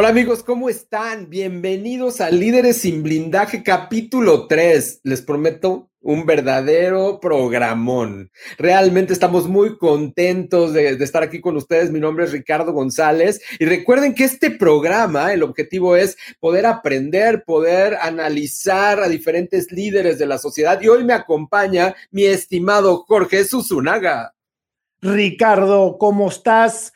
Hola amigos, ¿cómo están? Bienvenidos a Líderes sin Blindaje capítulo 3. Les prometo un verdadero programón. Realmente estamos muy contentos de, estar aquí con ustedes. Mi nombre es Ricardo González y recuerden que este programa, el objetivo es poder aprender, poder analizar a diferentes líderes de la sociedad y hoy me acompaña mi estimado Jorge Susunaga. Ricardo, ¿cómo estás?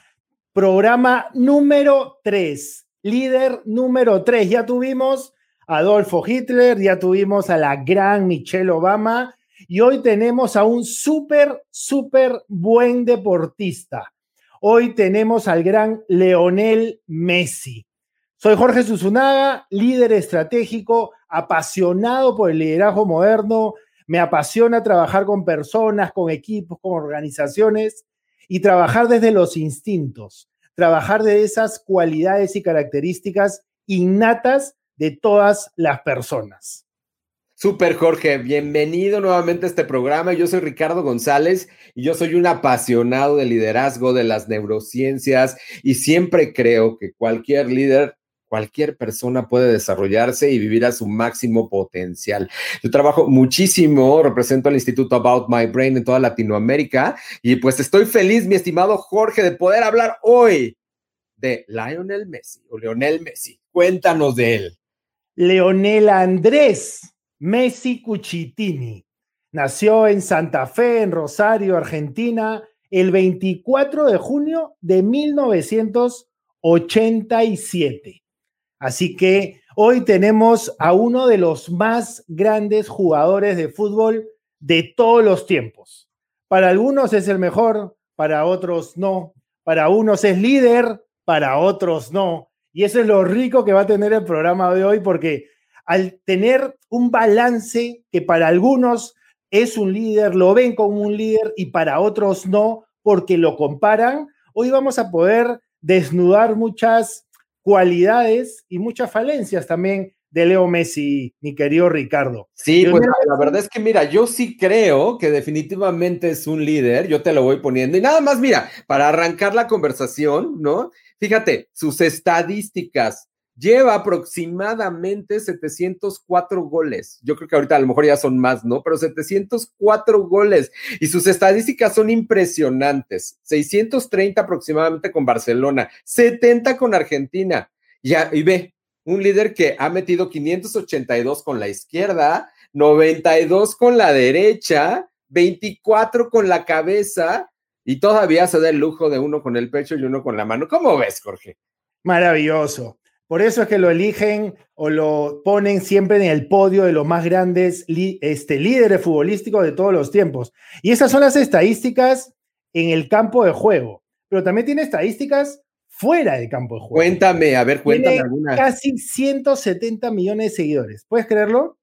Programa número 3 líder número 3. Ya tuvimos a Adolfo Hitler, ya tuvimos a la gran Michelle Obama y hoy tenemos a un súper, súper buen deportista. Hoy tenemos al gran Leonel Messi. Soy Jorge Susunaga, líder estratégico, apasionado por el liderazgo moderno. Me apasiona trabajar con personas, con equipos, con organizaciones y trabajar desde los instintos trabajar de esas cualidades y características innatas de todas las personas. Super Jorge, bienvenido nuevamente a este programa. Yo soy Ricardo González y yo soy un apasionado del liderazgo, de las neurociencias y siempre creo que cualquier líder cualquier persona puede desarrollarse y vivir a su máximo potencial. Yo trabajo muchísimo, represento al Instituto About My Brain en toda Latinoamérica y pues estoy feliz, mi estimado Jorge, de poder hablar hoy de Lionel Messi o Leonel Messi. Cuéntanos de él. Leonel Andrés Messi Cucitini. Nació en Santa Fe, en Rosario, Argentina, el 24 de junio de 1987. Así que hoy tenemos a uno de los más grandes jugadores de fútbol de todos los tiempos. Para algunos es el mejor, para otros no. Para unos es líder, para otros no. Y eso es lo rico que va a tener el programa de hoy porque al tener un balance que para algunos es un líder, lo ven como un líder y para otros no, porque lo comparan, hoy vamos a poder desnudar muchas cualidades y muchas falencias también de Leo Messi, mi querido Ricardo. Sí, pues la, verdad es que mira, yo sí creo que definitivamente es un líder, yo te lo voy poniendo. Y nada más, mira, para arrancar la conversación, ¿no? Fíjate, sus estadísticas, lleva aproximadamente 704 goles. Yo creo que ahorita a lo mejor ya son más, ¿no? Pero 704 goles. Y sus estadísticas son impresionantes. 630 aproximadamente con Barcelona, 70 con Argentina. Ya, y ve, un líder que ha metido 582 con la izquierda, 92 con la derecha, 24 con la cabeza y todavía se da el lujo de uno con el pecho y uno con la mano. ¿Cómo ves, Jorge? Maravilloso. Por eso es que lo eligen o lo ponen siempre en el podio de los más grandes este, líderes futbolísticos de todos los tiempos. Y esas son las estadísticas en el campo de juego. Pero también tiene estadísticas fuera del campo de juego. Cuéntame, a ver, cuéntame alguna. Casi 170 millones de seguidores. ¿Puedes creerlo?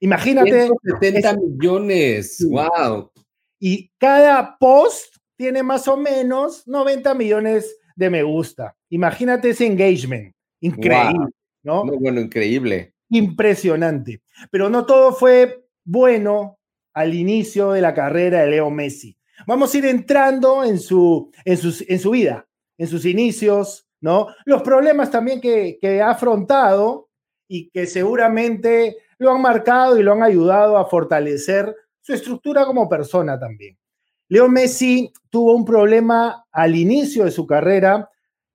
Imagínate. 170 millones. Wow. Y cada post tiene más o menos 90 millones de me gusta. Imagínate ese engagement. Increíble, ¿no? bueno, increíble. Impresionante. Pero no todo fue bueno al inicio de la carrera de Leo Messi. Vamos a ir entrando en su, en en su vida, en sus inicios, ¿no? Los problemas también que, que ha afrontado y que seguramente lo han marcado y lo han ayudado a fortalecer su estructura como persona también. Leo Messi tuvo un problema al inicio de su carrera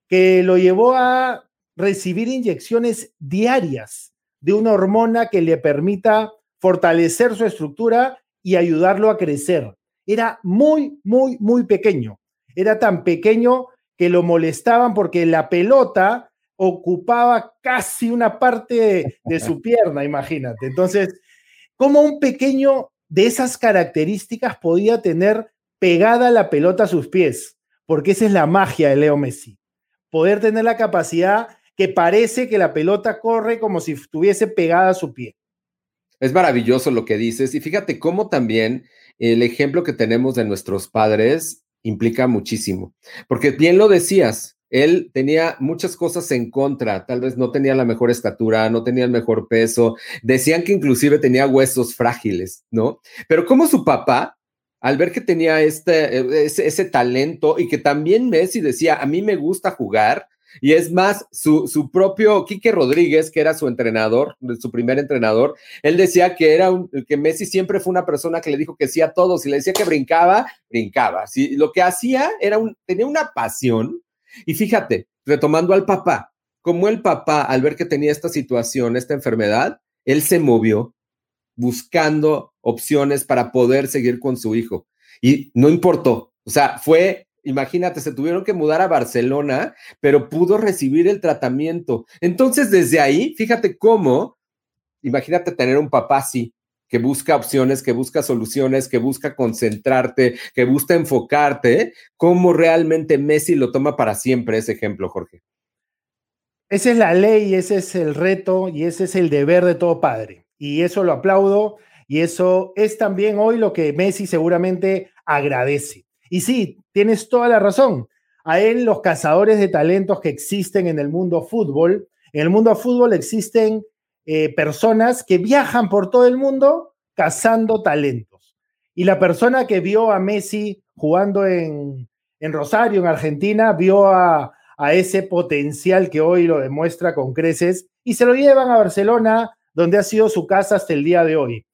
que lo llevó a recibir inyecciones diarias de una hormona que le permita fortalecer su estructura y ayudarlo a crecer. Era muy, muy, muy pequeño. Era tan pequeño que lo molestaban porque la pelota ocupaba casi una parte de, su pierna, imagínate. Entonces, ¿cómo un pequeño de esas características podía tener pegada la pelota a sus pies? Porque esa es la magia de Leo Messi. Poder tener la capacidad que parece que la pelota corre como si estuviese pegada a su pie. Es maravilloso lo que dices y fíjate cómo también el ejemplo que tenemos de nuestros padres implica muchísimo, porque bien lo decías, él tenía muchas cosas en contra, tal vez no tenía la mejor estatura, no tenía el mejor peso, decían que inclusive tenía huesos frágiles, ¿no? Pero como su papá, al ver que tenía este, ese, ese talento y que también Messi decía, a mí me gusta jugar, Y es más, su, su, propio Quique Rodríguez, que era su entrenador, su primer entrenador, él decía que era un, que Messi siempre fue una persona que le dijo que sí a todos. y le decía que brincaba, brincaba. Si lo que hacía era un, tenía una pasión. Y fíjate, retomando al papá, como el papá, al ver que tenía esta situación, esta enfermedad, él se movió buscando opciones para poder seguir con su hijo. Y no importó. O sea, fue Imagínate, se tuvieron que mudar a Barcelona, pero pudo recibir el tratamiento. Entonces, desde ahí, fíjate cómo, imagínate tener un papá así, que busca opciones, que busca soluciones, que busca concentrarte, que busca enfocarte, cómo realmente Messi lo toma para siempre ese ejemplo, Jorge. Esa es la ley, ese es el reto y ese es el deber de todo padre. Y eso lo aplaudo y eso es también hoy lo que Messi seguramente agradece. Y sí, tienes toda la razón. A él los cazadores de talentos que existen en el mundo fútbol, en el mundo fútbol existen eh, personas que viajan por todo el mundo cazando talentos. Y la persona que vio a Messi jugando en, Rosario, en Argentina, vio a, a ese potencial que hoy lo demuestra con creces y se lo llevan a Barcelona, donde ha sido su casa hasta el día de hoy.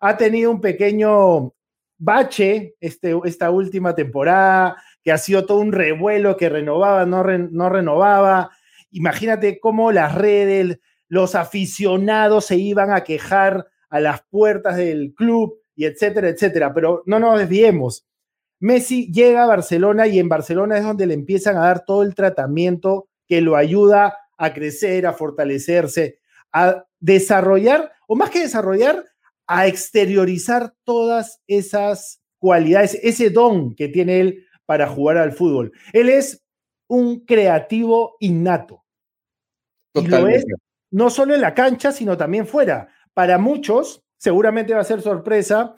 Ha tenido un pequeño bache este, esta última temporada, que ha sido todo un revuelo que renovaba, no, no renovaba. Imagínate cómo las redes, los aficionados se iban a quejar a las puertas del club y etcétera, etcétera. Pero no nos desviemos. Messi llega a Barcelona y en Barcelona es donde le empiezan a dar todo el tratamiento que lo ayuda a crecer, a fortalecerse, a desarrollar, o más que desarrollar, a exteriorizar todas esas cualidades, ese don que tiene él para jugar al fútbol. Él es un creativo innato. Y lo es no solo en la cancha, sino también fuera. Para muchos, seguramente va a ser sorpresa,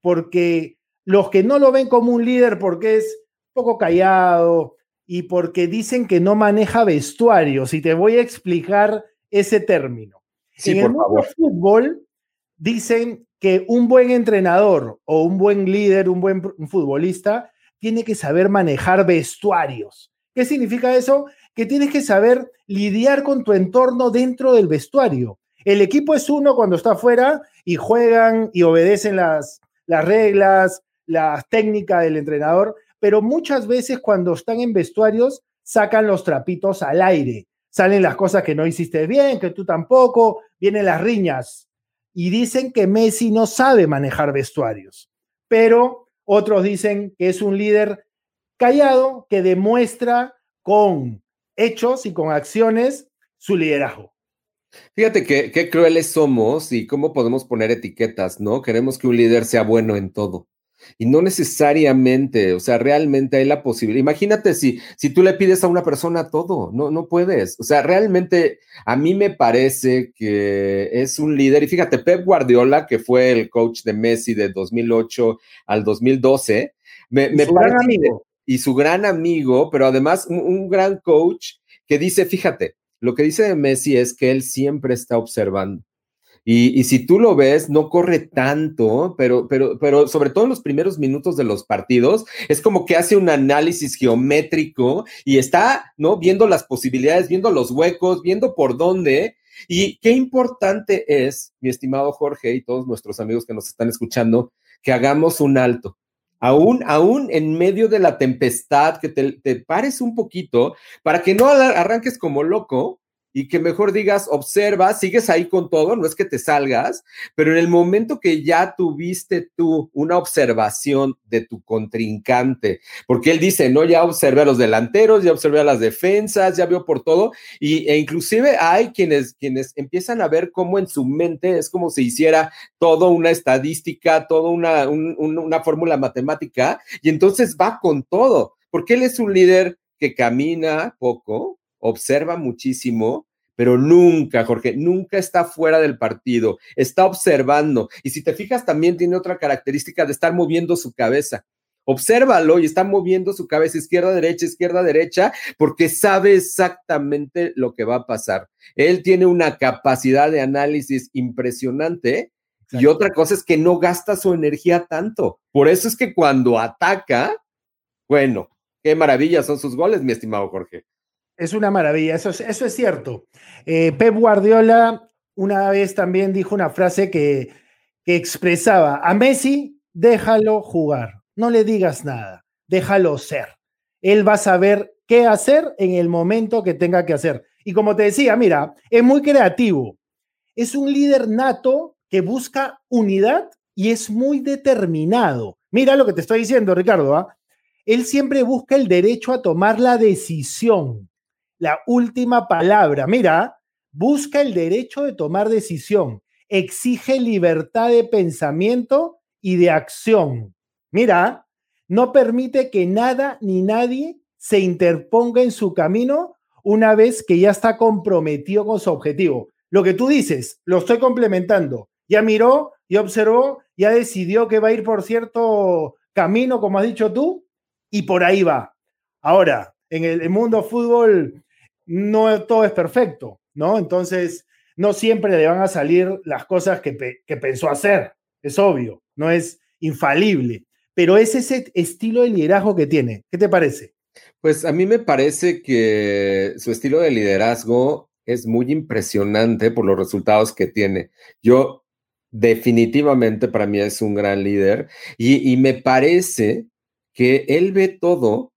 porque los que no lo ven como un líder porque es poco callado y porque dicen que no maneja vestuarios, y te voy a explicar ese término. en el mundo fútbol, dicen que un buen entrenador o un buen líder, un buen futbolista, tiene que saber manejar vestuarios. ¿Qué significa eso? Que tienes que saber lidiar con tu entorno dentro del vestuario. El equipo es uno cuando está afuera y juegan y obedecen las, las reglas, las técnicas del entrenador, pero muchas veces cuando están en vestuarios sacan los trapitos al aire, salen las cosas que no hiciste bien, que tú tampoco, vienen las riñas, y dicen que Messi no sabe manejar vestuarios, pero otros dicen que es un líder callado que demuestra con hechos y con acciones su liderazgo. Fíjate qué crueles somos y cómo podemos poner etiquetas, ¿no? Queremos que un líder sea bueno en todo. Y no necesariamente, o sea, realmente hay la posibilidad. Imagínate si, si tú le pides a una persona todo, no, no puedes. O sea, realmente a mí me parece que es un líder. Y fíjate, Pep Guardiola, que fue el coach de Messi de 2008 al 2012, me, me parece. amigo. Y su gran amigo, pero además un, un gran coach que dice, fíjate, lo que dice de Messi es que él siempre está observando. Y, si tú lo ves, no corre tanto, pero, pero, pero sobre todo en los primeros minutos de los partidos, es como que hace un análisis geométrico y está, ¿no? Viendo las posibilidades, viendo los huecos, viendo por dónde. Y qué importante es, mi estimado Jorge y todos nuestros amigos que nos están escuchando, que hagamos un alto. Aún, aún en medio de la tempestad, que te, te pares un poquito para que no arranques como loco, y que mejor digas, observa, sigues ahí con todo, no es que te salgas, pero en el momento que ya tuviste tú una observación de tu contrincante, porque él dice, no, ya observé a los delanteros, ya observé a las defensas, ya vio por todo, y, e inclusive hay quienes, quienes empiezan a ver cómo en su mente es como si hiciera todo una estadística, toda una, una fórmula matemática, y entonces va con todo, porque él es un líder que camina poco, observa muchísimo, pero nunca, Jorge, nunca está fuera del partido, está observando. Y si te fijas, también tiene otra característica de estar moviendo su cabeza. Obsérvalo y está moviendo su cabeza izquierda, derecha, izquierda, derecha, porque sabe exactamente lo que va a pasar. Él tiene una capacidad de análisis impresionante y otra cosa es que no gasta su energía tanto. Por eso es que cuando ataca, bueno, qué maravilla son sus goles, mi estimado Jorge. Es una maravilla, eso es, cierto. Eh, Pep Guardiola una vez también dijo una frase que, que expresaba, a Messi déjalo jugar, no le digas nada, déjalo ser. Él va a saber qué hacer en el momento que tenga que hacer. Y como te decía, mira, es muy creativo. Es un líder nato que busca unidad y es muy determinado. Mira lo que te estoy diciendo, Ricardo. ¿ah? Él siempre busca el derecho a tomar la decisión, la última palabra. Mira, busca el derecho de tomar decisión, exige libertad de pensamiento y de acción. Mira, no permite que nada ni nadie se interponga en su camino una vez que ya está comprometido con su objetivo. Lo que tú dices, lo estoy complementando. Ya miró, ya observó, ya decidió que va a ir por cierto camino, como has dicho tú, y por ahí va. Ahora, en el mundo fútbol no todo es perfecto, ¿no? Entonces, no siempre le van a salir las cosas que, que pensó hacer, es obvio, no es infalible, pero es ese estilo de liderazgo que tiene. ¿Qué te parece? Pues a mí me parece que su estilo de liderazgo es muy impresionante por los resultados que tiene. Yo definitivamente para mí es un gran líder y, me parece que él ve todo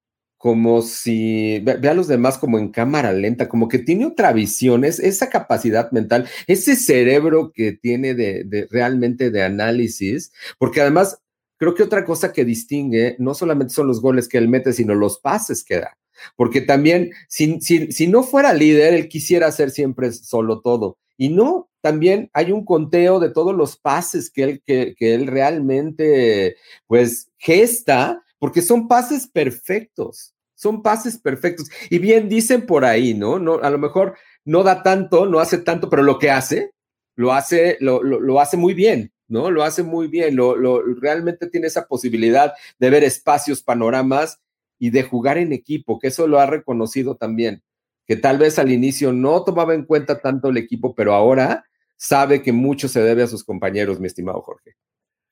como si ve, a los demás como en cámara lenta, como que tiene otra visión, es esa capacidad mental, ese cerebro que tiene de, de realmente de análisis, porque además creo que otra cosa que distingue no solamente son los goles que él mete, sino los pases que da. Porque también, si, si, no fuera líder, él quisiera hacer siempre solo todo. Y no, también hay un conteo de todos los pases que él, que, que él realmente, pues, gesta, porque son pases perfectos. Son pases perfectos. Y bien dicen por ahí, ¿no? no a lo mejor no da tanto, no hace tanto, pero lo que hace, lo hace, lo, lo hace muy bien. ¿no? Lo hace muy bien, lo, realmente tiene esa posibilidad de ver espacios, panoramas y de jugar en equipo, que eso lo ha reconocido también, que tal vez al inicio no tomaba en cuenta tanto el equipo, pero ahora sabe que mucho se debe a sus compañeros, mi estimado Jorge.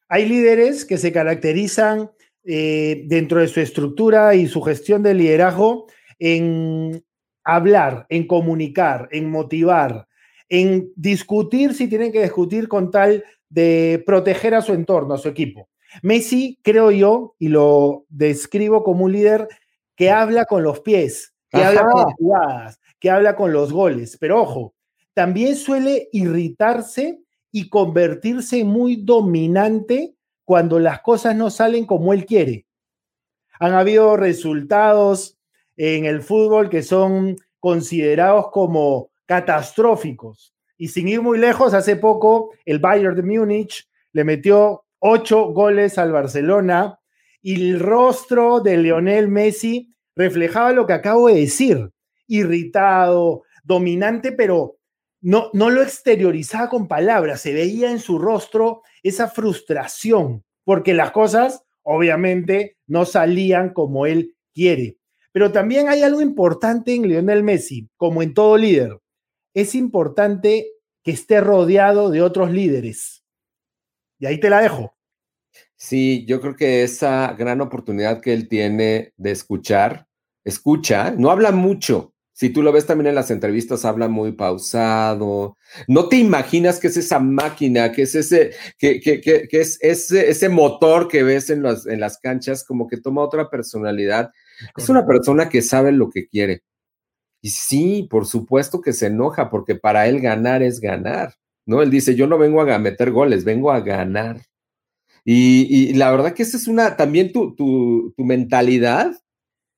Hay líderes que se caracterizan eh, dentro de su estructura y su gestión de liderazgo en hablar, en comunicar, en motivar, en discutir si tienen que discutir con tal de proteger a su entorno, a su equipo. Messi, creo yo, y lo describo como un líder que habla con los pies, que habla con las jugadas, que habla con los goles. Pero ojo, también suele irritarse y convertirse muy dominante cuando las cosas no salen como él quiere. Han habido resultados en el fútbol que son considerados como catastróficos. Y sin ir muy lejos, hace poco el Bayern de Múnich le metió ocho goles al Barcelona y el rostro de Lionel Messi reflejaba lo que acabo de decir, irritado, dominante, pero no, no lo exteriorizaba con palabras, se veía en su rostro esa frustración, porque las cosas obviamente no salían como él quiere. Pero también hay algo importante en Lionel Messi, como en todo líder. Es importante que esté rodeado de otros líderes. Y ahí te la dejo. Sí, yo creo que esa gran oportunidad que él tiene de escuchar, escucha, no habla mucho. Si tú lo ves también en las entrevistas, habla muy pausado. No te imaginas que es esa máquina, que es ese, que, que, que, es ese, ese motor que ves en las, en las canchas, como que toma otra personalidad. Es una persona que sabe lo que quiere. Y sí, por supuesto que se enoja porque para él ganar es ganar, ¿no? Él dice, yo no vengo a meter goles, vengo a ganar. Y, la verdad que esa es una, también tu, tu, tu mentalidad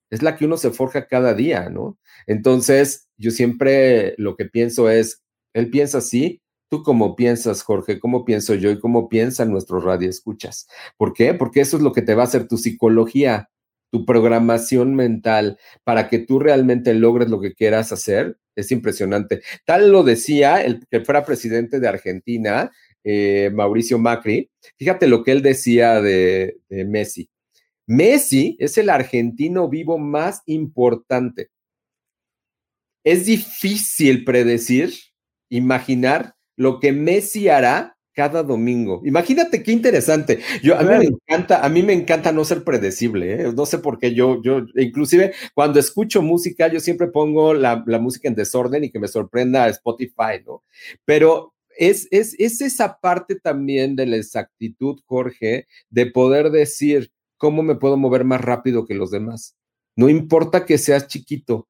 es la que uno se forja cada día, ¿no? Entonces, yo siempre lo que pienso es, él piensa así, tú cómo piensas, Jorge, cómo pienso yo y cómo piensan nuestros radioescuchas. ¿Por qué? Porque eso es lo que te va a hacer tu psicología tu programación mental para que tú realmente logres lo que quieras hacer, es impresionante. Tal lo decía el que fuera presidente de Argentina, eh, Mauricio Macri. Fíjate lo que él decía de, de Messi. Messi es el argentino vivo más importante. Es difícil predecir, imaginar lo que Messi hará cada domingo. Imagínate qué interesante. Yo a mí me encanta, a mí me encanta no ser predecible, ¿eh? no sé por qué yo, yo, inclusive cuando escucho música, yo siempre pongo la, la música en desorden y que me sorprenda Spotify, ¿no? Pero es, es, es esa parte también de la exactitud, Jorge, de poder decir cómo me puedo mover más rápido que los demás. No importa que seas chiquito,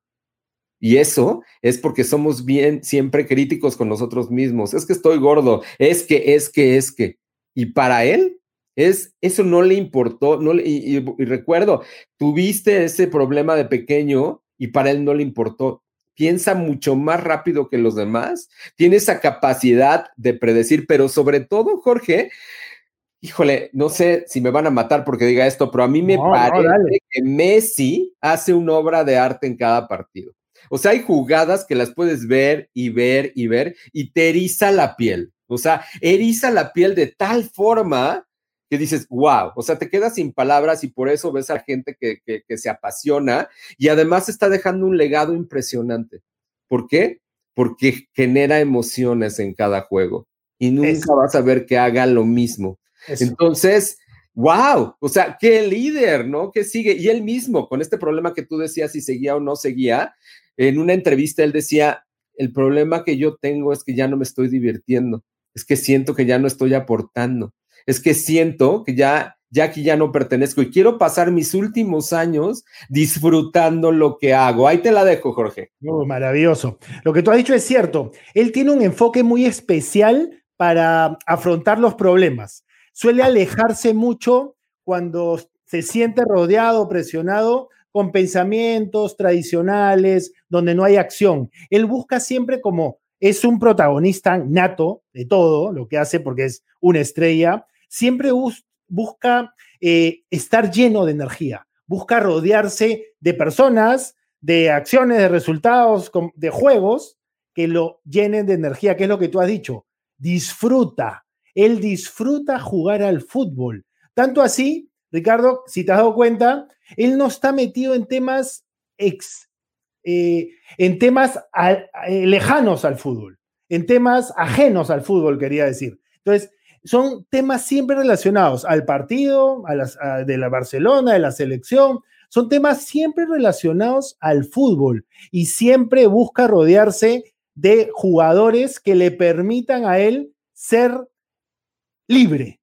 y eso es porque somos bien siempre críticos con nosotros mismos. Es que estoy gordo, es que, es que, es que. Y para él, es, eso no le importó. No y, recuerdo, tuviste ese problema de pequeño y para él no le importó. Piensa mucho más rápido que los demás, tiene esa capacidad de predecir, pero sobre todo, Jorge, híjole, no sé si me van a matar porque diga esto, pero a mí me parece que Messi hace una obra de arte en cada partido. O sea, hay jugadas que las puedes ver y ver y ver y te eriza la piel. O sea, eriza la piel de tal forma que dices, wow, o sea, te quedas sin palabras y por eso ves a gente que, que, se apasiona y además está dejando un legado impresionante. ¿Por qué? Porque genera emociones en cada juego y nunca vas a ver que haga lo mismo. Entonces, wow, o sea, qué líder, ¿no? Que sigue. Y él mismo, con este problema que tú decías si seguía o no seguía, en una entrevista él decía, el problema que yo tengo es que ya no me estoy divirtiendo, es que siento que ya no estoy aportando, es que siento que ya, ya aquí ya no pertenezco y quiero pasar mis últimos años disfrutando lo que hago. Ahí te la dejo, Jorge. Oh, maravilloso. Lo que tú has dicho es cierto. Él tiene un enfoque muy especial para afrontar los problemas. Suele alejarse mucho cuando se siente rodeado, presionado con pensamientos tradicionales, donde no hay acción. Él busca siempre como es un protagonista nato de todo lo que hace porque es una estrella, siempre busca eh, estar lleno de energía, busca rodearse de personas, de acciones, de resultados, de juegos que lo llenen de energía, que es lo que tú has dicho. Disfruta. Él disfruta jugar al fútbol. Tanto así, Ricardo, si te has dado cuenta, él no está metido en temas, ex, eh, en temas eh, lejanos al fútbol, en temas ajenos al fútbol, quería decir. Entonces, son temas siempre relacionados al partido, a de la Barcelona, de la selección, son temas siempre relacionados al fútbol y siempre busca rodearse de jugadores que le permitan a él ser libre,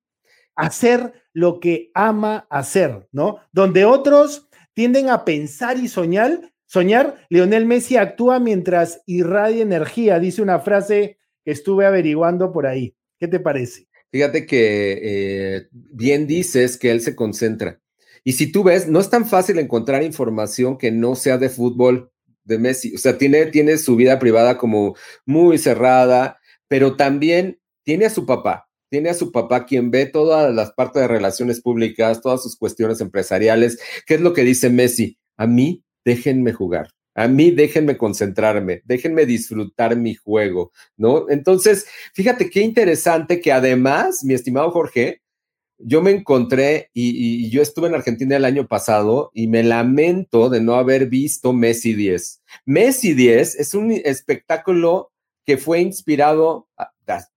hacer lo que ama hacer, ¿no? Donde otros tienden a pensar y soñar, soñar, Lionel Messi actúa mientras irradia energía, dice una frase que estuve averiguando por ahí. ¿Qué te parece? Fíjate que eh, bien dices que él se concentra. Y si tú ves, no es tan fácil encontrar información que no sea de fútbol de Messi. O sea, tiene, tiene su vida privada como muy cerrada, pero también tiene a su papá, tiene a su papá quien ve todas las partes de relaciones públicas, todas sus cuestiones empresariales. ¿Qué es lo que dice Messi? A mí déjenme jugar. A mí déjenme concentrarme, déjenme disfrutar mi juego, ¿no? Entonces, fíjate qué interesante que además, mi estimado Jorge, yo me encontré y, y, yo estuve en Argentina el año pasado y me lamento de no haber visto Messi 10. Messi 10 es un espectáculo que fue inspirado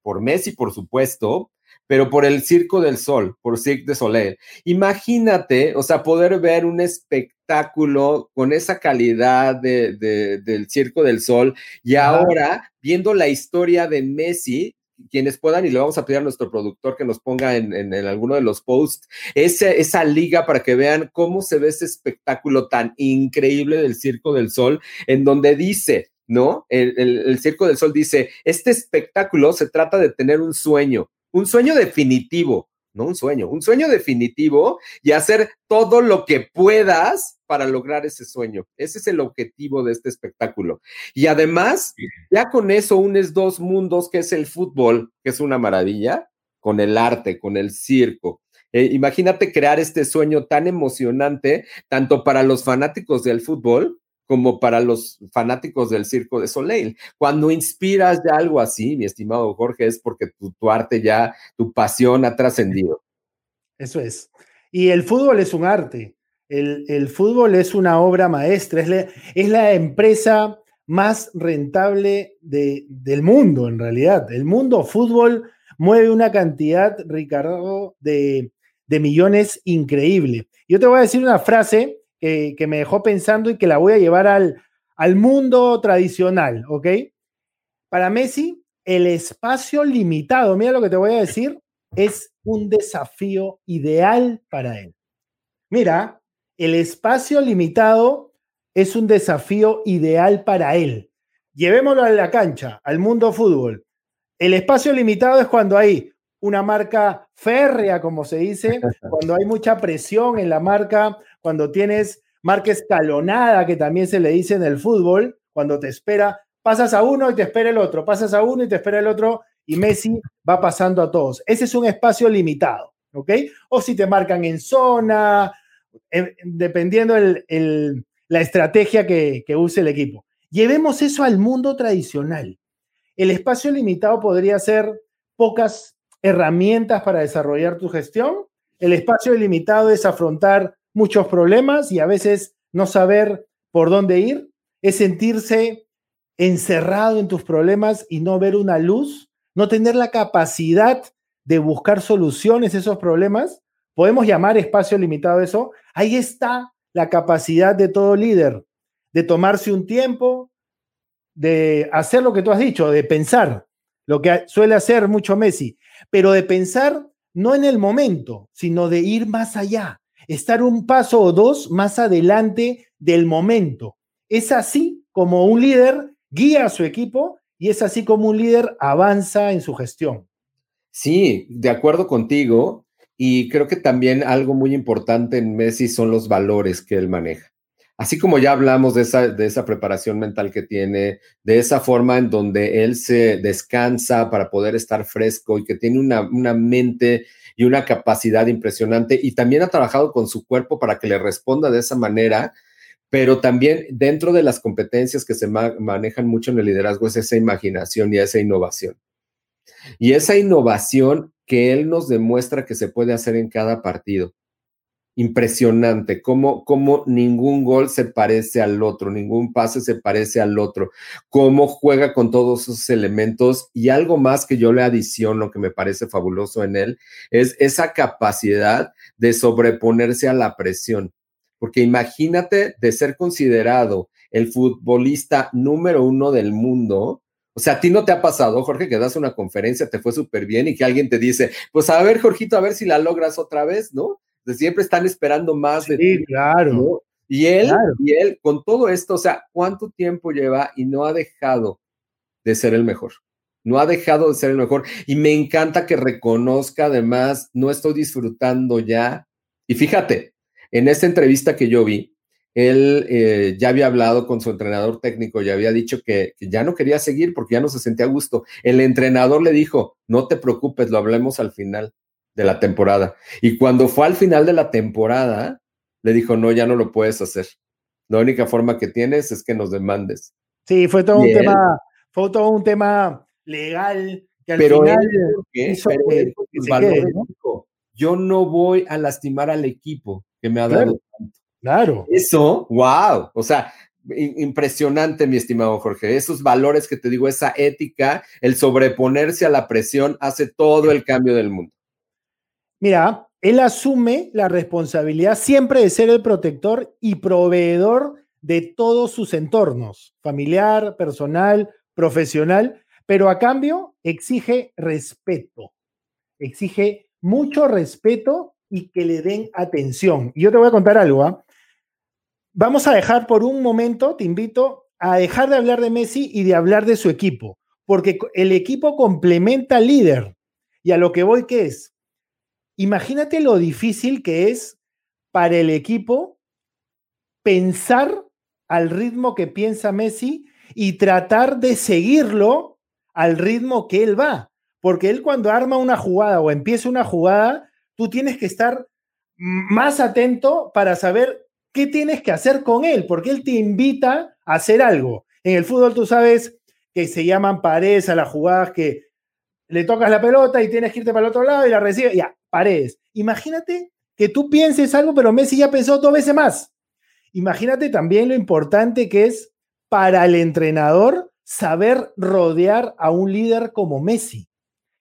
por Messi, por supuesto, pero por el Circo del Sol, por Cirque de Soleil. Imagínate, o sea, poder ver un espectáculo con esa calidad de, del Circo del Sol y ahora viendo la historia de Messi, quienes puedan, y le vamos a pedir a nuestro productor que nos ponga en, alguno de los posts, esa liga para que vean cómo se ve ese espectáculo tan increíble del Circo del Sol, en donde dice, ¿no? El, Circo del Sol dice, este espectáculo se trata de tener un sueño, un sueño definitivo, no un sueño, un sueño definitivo y hacer todo lo que puedas para lograr ese sueño. Ese es el objetivo de este espectáculo. Y además, ya con eso unes dos mundos, que es el fútbol, que es una maravilla, con el arte, con el circo. Eh, imagínate crear este sueño tan emocionante, tanto para los fanáticos del fútbol como para los fanáticos del Circo de Soleil. Cuando inspiras de algo así, mi estimado Jorge, es porque tu, arte ya, tu pasión ha trascendido. Eso es. Y el fútbol es un arte. El, fútbol es una obra maestra, es la, es la empresa más rentable del mundo, en realidad. El mundo fútbol mueve una cantidad, Ricardo, de, millones increíble. Yo te voy a decir una frase que, me dejó pensando y que la voy a llevar al, al mundo tradicional, ¿ok? Para Messi, el espacio limitado, mira lo que te voy a decir, es un desafío ideal para él. Mira, el espacio limitado es un desafío ideal para él. Llevémoslo a la cancha, al mundo fútbol. El espacio limitado es cuando hay una marca férrea, como se dice, cuando hay mucha presión en la marca, cuando tienes marca escalonada, que también se le dice en el fútbol, cuando te espera, pasas a uno y te espera el otro, pasas a uno y te espera el otro, y Messi va pasando a todos. Ese es un espacio limitado, ¿ok? O si te marcan en zona, dependiendo el, la estrategia que use el equipo. Llevemos eso al mundo tradicional. El espacio limitado podría ser pocas herramientas para desarrollar tu gestión. El espacio limitado es afrontar muchos problemas y a veces no saber por dónde ir. Es sentirse encerrado en tus problemas y no ver una luz, no tener la capacidad de buscar soluciones a esos problemas. Podemos llamar espacio limitado eso. Ahí está la capacidad de todo líder, de tomarse un tiempo, de hacer lo que tú has dicho, de pensar, lo que suele hacer mucho Messi, pero de pensar no en el momento, sino de ir más allá, estar un paso o dos más adelante del momento. Es así como un líder guía a su equipo y es así como un líder avanza en su gestión. Sí, de acuerdo contigo. Y creo que también algo muy importante en Messi son los valores que él maneja así como ya hablamos de esa, de esa preparación mental que tiene, de esa forma en donde él se descansa para poder estar fresco y que tiene una, una mente y una capacidad impresionante y también ha trabajado con su cuerpo para que le responda de esa manera, pero también dentro de las competencias que se manejan mucho en el liderazgo es esa imaginación y esa innovación. Y esa innovación que él nos demuestra que se puede hacer en cada partido impresionante, cómo, cómo ningún gol se parece al otro, ningún pase se parece al otro, cómo juega con todos esos elementos y algo más que yo le adiciono que me parece fabuloso en él es esa capacidad de sobreponerse a la presión. Porque imagínate de ser considerado el futbolista número uno del mundo, o sea, a ti no te ha pasado, Jorge, que das una conferencia, te fue súper bien y que alguien te dice, pues a ver, Jorgito, a ver si la logras otra vez, ¿no? Siempre están esperando más de ti. claro. Y él, y él, con todo esto, o sea, ¿cuánto tiempo lleva y no ha dejado de ser el mejor? No ha dejado de ser el mejor. Y me encanta que reconozca, además, no estoy disfrutando ya. Y fíjate, en esta entrevista que yo vi, él eh, ya había hablado con su entrenador técnico y había dicho que, que, ya no quería seguir porque ya no se sentía a gusto. El entrenador le dijo, no te preocupes, lo hablemos al final de la temporada. Y cuando fue al final de la temporada, le dijo, no, ya no lo puedes hacer. La única forma que tienes es que nos demandes. Sí, fue todo un tema, fue todo un tema legal que al pero final yo no voy a lastimar al equipo que me ha dado tanto. Claro. Eso, wow. O sea, impresionante, mi estimado Jorge. Esos valores que te digo, esa ética, el sobreponerse a la presión, hace todo el cambio del mundo. Mira, él asume la responsabilidad siempre de ser el protector y proveedor de todos sus entornos, familiar, personal, profesional, pero a cambio exige respeto, exige mucho respeto y que le den atención. Y yo te voy a contar algo. ¿ah? Vamos a dejar por un momento, te invito a dejar de hablar de Messi y de hablar de su equipo, porque el equipo complementa al líder. Y a lo que voy, ¿qué es? Imagínate lo difícil que es para el equipo pensar al ritmo que piensa Messi y tratar de seguirlo al ritmo que él va. Porque él cuando arma una jugada o empieza una jugada, tú tienes que estar más atento para saber qué tienes que hacer con él, porque él te invita a hacer algo. En el fútbol tú sabes que se llaman paredes a las jugadas que le tocas la pelota y tienes que irte para el otro lado y la recibes. Ya, paredes. Imagínate que tú pienses algo, pero Messi ya pensó dos veces más. Imagínate también lo importante que es para el entrenador saber rodear a un líder como Messi.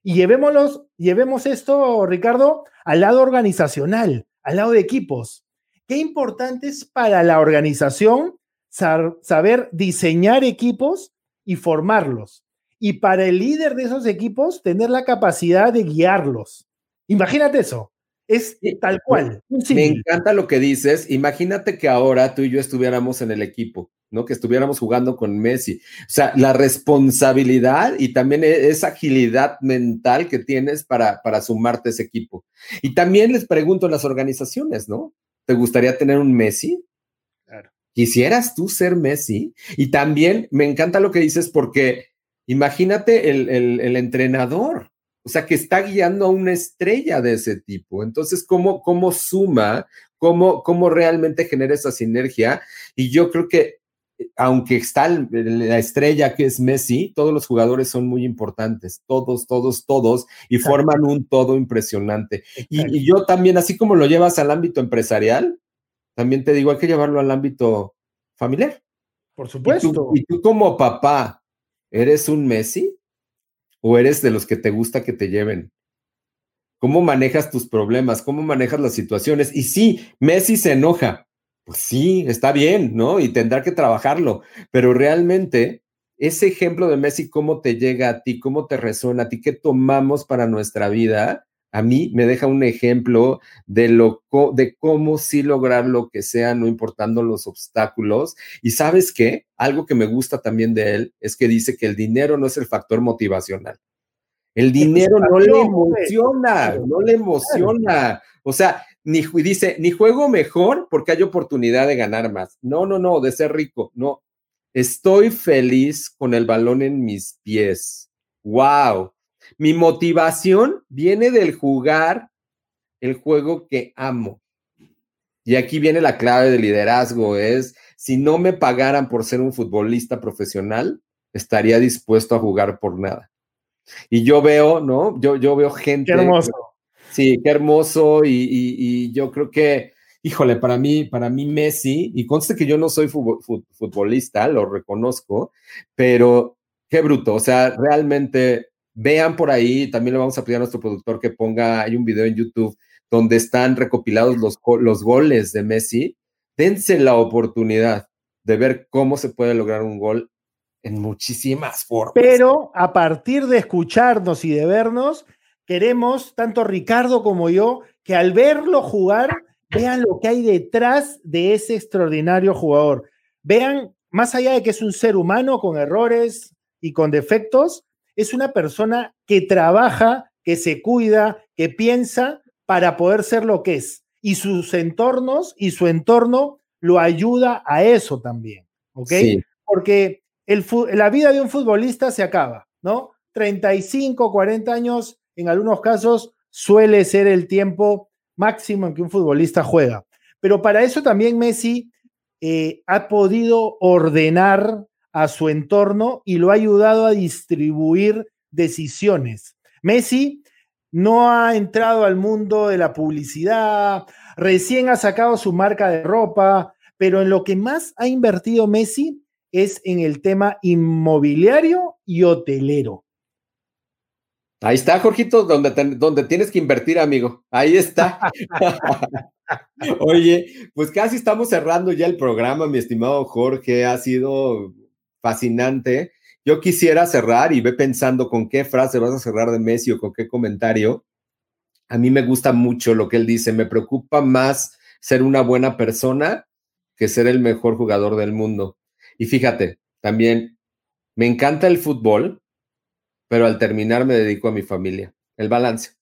Y llevemos esto, Ricardo, al lado organizacional, al lado de equipos. Qué importante es para la organización saber diseñar equipos y formarlos. Y para el líder de esos equipos, tener la capacidad de guiarlos. Imagínate eso. Es tal cual. Me encanta lo que dices. Imagínate que ahora tú y yo estuviéramos en el equipo, ¿no? Que estuviéramos jugando con Messi. O sea, la responsabilidad y también e-, esa agilidad mental que tienes para, para sumarte a ese equipo. Y también les pregunto a las organizaciones, ¿no? ¿Te gustaría tener un Messi? Claro. ¿Quisieras tú ser Messi? Y también me encanta lo que dices porque imagínate el, el entrenador o sea, que está guiando a una estrella de ese tipo. Entonces, ¿cómo, cómo suma? ¿Cómo, ¿Cómo realmente genera esa sinergia? Y yo creo que, aunque está la estrella que es Messi, todos los jugadores son muy importantes, todos, todos, todos, y forman un todo impresionante. Y, yo también, así como lo llevas al ámbito empresarial, también te digo, hay que llevarlo al ámbito familiar. Por supuesto. y tú como papá, ¿eres un Messi? ¿O eres de los que te gusta que te lleven? ¿Cómo manejas tus problemas? ¿Cómo manejas las situaciones? Y sí, Messi se enoja. Pues sí, está bien, ¿no? Y tendrá que trabajarlo. Pero realmente, ese ejemplo de Messi, ¿cómo te llega a ti? ¿Cómo te resuena a ti? ¿Qué tomamos para nuestra vida? A mí me deja un ejemplo de, lo, de cómo sí lograr lo que sea, no importando los obstáculos. Y sabes qué? Algo que me gusta también de él es que dice que el dinero no es el factor motivacional. El dinero no le emociona, no le emociona. O sea, ni dice, ni juego mejor porque hay oportunidad de ganar más. No, no, no, de ser rico. No, estoy feliz con el balón en mis pies. Wow. Mi motivación viene del jugar el juego que amo. Y aquí viene la clave del liderazgo, es si no me pagaran por ser un futbolista profesional, estaría dispuesto a jugar por nada. Y yo veo, ¿no? Yo, yo veo gente. Qué hermoso. Sí, qué hermoso. Y, y, yo creo que, híjole, para mí, para mí Messi, y conste que yo no soy futbolista, lo reconozco, pero qué bruto. O sea, realmente vean por ahí, también le vamos a pedir a nuestro productor que ponga, hay un video en YouTube donde están recopilados los, los goles de Messi. Dense la oportunidad de ver cómo se puede lograr un gol en muchísimas formas. Pero a partir de escucharnos y de vernos, queremos, tanto Ricardo como yo, que al verlo jugar, vean lo que hay detrás de ese extraordinario jugador. Vean, más allá de que es un ser humano con errores y con defectos, es una persona que trabaja, que se cuida, que piensa para poder ser lo que es. Y sus entornos y su entorno lo ayuda a eso también, ¿ok? Porque el, la vida de un futbolista se acaba, ¿no? 35, 40 años, en algunos casos, suele ser el tiempo máximo en que un futbolista juega. Pero para eso también Messi eh, ha podido ordenar a su entorno y lo ha ayudado a distribuir decisiones. Messi no ha entrado al mundo de la publicidad, recién ha sacado su marca de ropa, pero en lo que más ha invertido Messi es en el tema inmobiliario y hotelero. Ahí está, Jorgito, donde, donde tienes que invertir, amigo. Ahí está. Oye, pues casi estamos cerrando ya el programa, mi estimado Jorge. Ha sido fascinante. Yo quisiera cerrar y ve pensando con qué frase vas a cerrar de Messi o con qué comentario. A mí me gusta mucho lo que él dice. Me preocupa más ser una buena persona que ser el mejor jugador del mundo. Y fíjate, también me encanta el fútbol, pero al terminar me dedico a mi familia. El balance,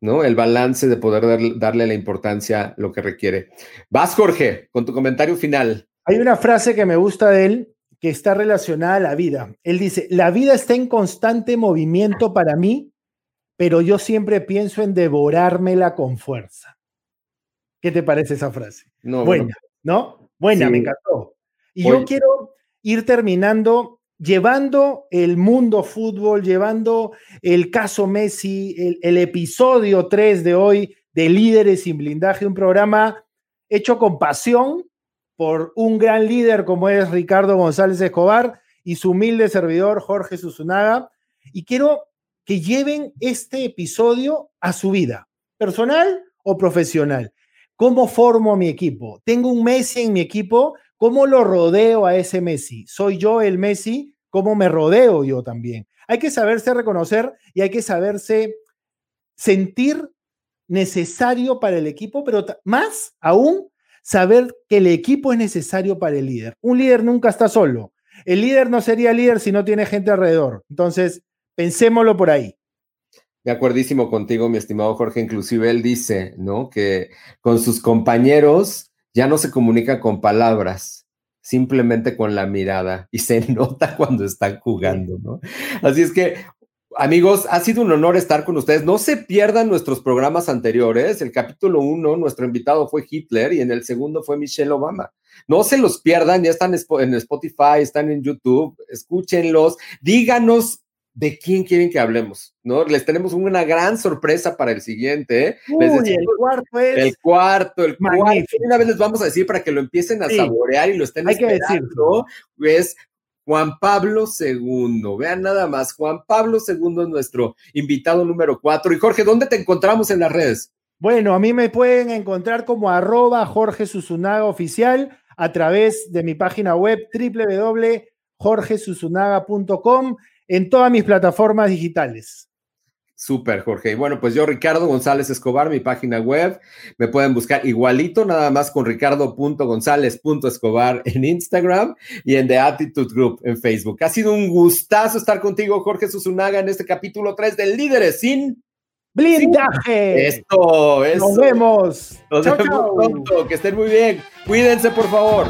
¿no? El balance de poder darle la importancia lo que requiere. Vas, Jorge, con tu comentario final. Hay una frase que me gusta de él que está relacionada a la vida. Él dice, la vida está en constante movimiento para mí, pero yo siempre pienso en devorármela con fuerza. ¿Qué te parece esa frase? No, Buena, ¿no? Buena, me encantó. Y yo quiero ir terminando llevando el mundo fútbol, llevando el caso Messi, el, el episodio 3 de hoy de Líderes sin Blindaje, un programa hecho con pasión, por un gran líder como es Ricardo González Escobar y su humilde servidor Jorge Susunaga. Y quiero que lleven este episodio a su vida, personal o profesional. ¿Cómo formo a mi equipo? Tengo un Messi en mi equipo, ¿cómo lo rodeo a ese Messi? ¿Soy yo el Messi? ¿Cómo me rodeo yo también? Hay que saberse reconocer y hay que saberse sentir necesario para el equipo, pero más aún saber que el equipo es necesario para el líder. Un líder nunca está solo. El líder no sería líder si no tiene gente alrededor. Entonces, pensémoslo por ahí. De acuerdísimo contigo, mi estimado Jorge. Inclusive él dice, ¿no? Que con sus compañeros ya no se comunica con palabras, simplemente con la mirada y se nota cuando están jugando, ¿no? Así es que Amigos, ha sido un honor estar con ustedes. No se pierdan nuestros programas anteriores. El capítulo uno, nuestro invitado fue Hitler y en el segundo fue Michelle Obama. No se los pierdan, ya están en Spotify, están en YouTube, escúchenlos, díganos de quién quieren que hablemos, ¿no? Les tenemos una gran sorpresa para el siguiente. el cuarto es. El cuarto, el cuarto. Una vez les vamos a decir para que lo empiecen a saborear y lo estén Hay esperando. Que decirlo. Es Juan Pablo II. Vean nada más, Juan Pablo II es nuestro invitado número cuatro. Y Jorge, ¿dónde te encontramos en las redes? Bueno, a mí me pueden encontrar como arroba Jorge Susunaga Oficial a través de mi página web www.jorgesusunaga.com en todas mis plataformas digitales. Súper, Jorge. Y bueno, pues yo, Ricardo González Escobar, mi página web, me pueden buscar igualito, nada más con ricardo.gonzález.escobar en Instagram y en The Attitude Group en Facebook. Ha sido un gustazo estar contigo, Jorge Susunaga, en este capítulo 3 del Líderes sin Blindaje. Esto, eso. Nos vemos. Nos vemos pronto. Que estén muy bien. Cuídense, por favor.